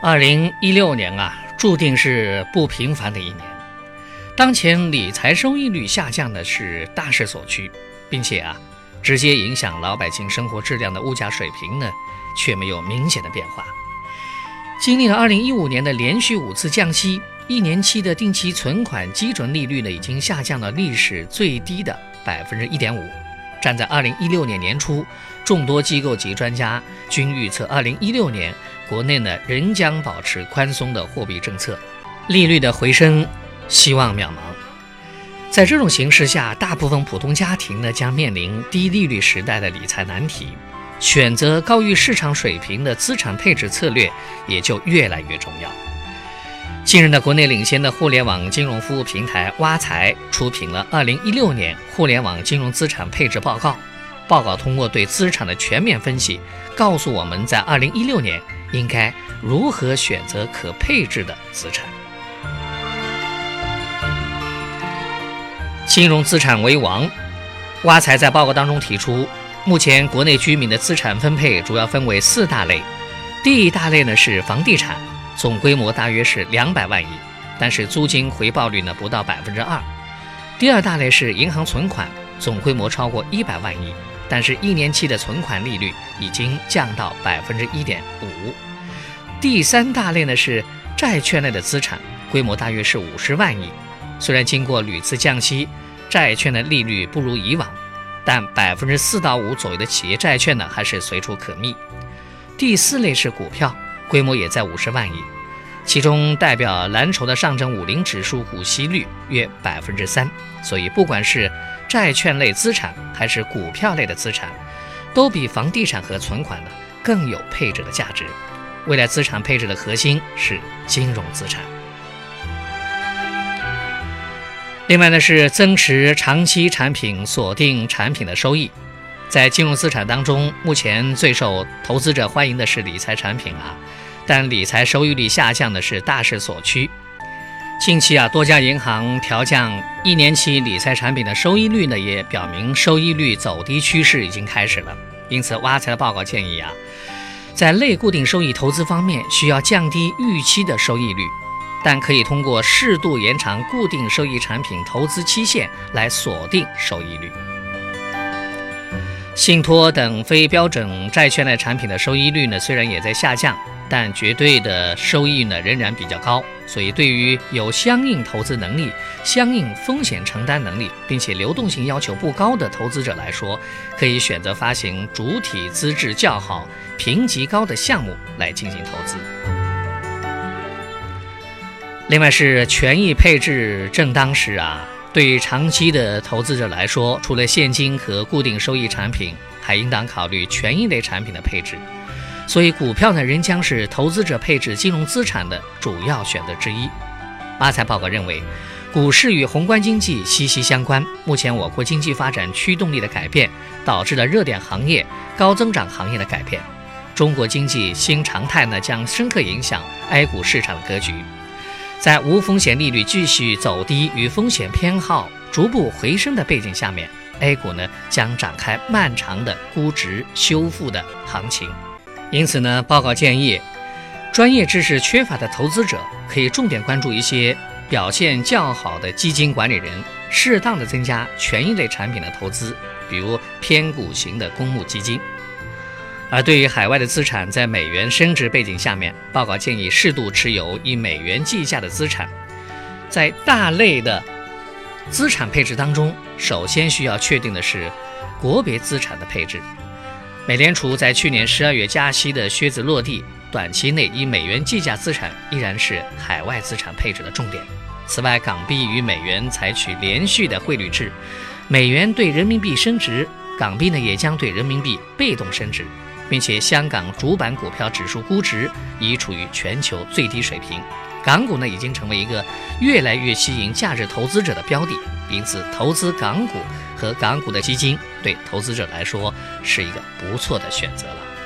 二零一六年啊，注定是不平凡的一年。当前理财收益率下降的是大势所趋，并且啊，直接影响老百姓生活质量的物价水平呢，却没有明显的变化。经历了二零一五年的连续五次降息，一年期的定期存款基准利率呢，已经下降到历史最低的百分之一点五。站在二零一六年年初，众多机构及专家均预测，二零一六年国内呢仍将保持宽松的货币政策，利率的回升希望渺茫。在这种形势下，大部分普通家庭呢将面临低利率时代的理财难题，选择高于市场水平的资产配置策略也就越来越重要。近日呢，国内领先的互联网金融服务平台挖财出品了《二零一六年互联网金融资产配置报告》。报告通过对资产的全面分析，告诉我们在二零一六年应该如何选择可配置的资产。金融资产为王，挖财在报告当中提出，目前国内居民的资产分配主要分为四大类。第一大类呢是房地产。总规模大约是两百万亿，但是租金回报率呢不到百分之二。第二大类是银行存款，总规模超过一百万亿，但是一年期的存款利率已经降到百分之一点五。第三大类呢是债券类的资产，规模大约是五十万亿，虽然经过屡次降息，债券的利率不如以往，但百分之四到五左右的企业债券呢还是随处可觅。第四类是股票。规模也在五十万亿，其中代表蓝筹的上证五零指数股息率约百分之三，所以不管是债券类资产还是股票类的资产，都比房地产和存款呢更有配置的价值。未来资产配置的核心是金融资产。另外呢是增持长期产品，锁定产品的收益。在金融资产当中，目前最受投资者欢迎的是理财产品啊，但理财收益率下降的是大势所趋。近期啊，多家银行调降一年期理财产品的收益率呢，也表明收益率走低趋势已经开始了。因此，挖财的报告建议啊，在类固定收益投资方面需要降低预期的收益率，但可以通过适度延长固定收益产品投资期限来锁定收益率。信托等非标准债券类产品的收益率呢，虽然也在下降，但绝对的收益呢仍然比较高。所以，对于有相应投资能力、相应风险承担能力，并且流动性要求不高的投资者来说，可以选择发行主体资质较好、评级高的项目来进行投资。另外是权益配置正当时啊。对于长期的投资者来说，除了现金和固定收益产品，还应当考虑权益类产品的配置。所以，股票呢仍将是投资者配置金融资产的主要选择之一。阿财报告认为，股市与宏观经济息息相关。目前我国经济发展驱动力的改变，导致了热点行业、高增长行业的改变。中国经济新常态呢，将深刻影响 A 股市场的格局。在无风险利率继续走低与风险偏好逐步回升的背景下面，A 股呢将展开漫长的估值修复的行情。因此呢，报告建议，专业知识缺乏的投资者可以重点关注一些表现较好的基金管理人，适当的增加权益类产品的投资，比如偏股型的公募基金。而对于海外的资产，在美元升值背景下面，报告建议适度持有以美元计价的资产。在大类的资产配置当中，首先需要确定的是国别资产的配置。美联储在去年十二月加息的靴子落地，短期内以美元计价资产依然是海外资产配置的重点。此外，港币与美元采取连续的汇率制，美元对人民币升值，港币呢也将对人民币被动升值。并且香港主板股票指数估值已处于全球最低水平，港股呢已经成为一个越来越吸引价值投资者的标的，因此投资港股和港股的基金对投资者来说是一个不错的选择了。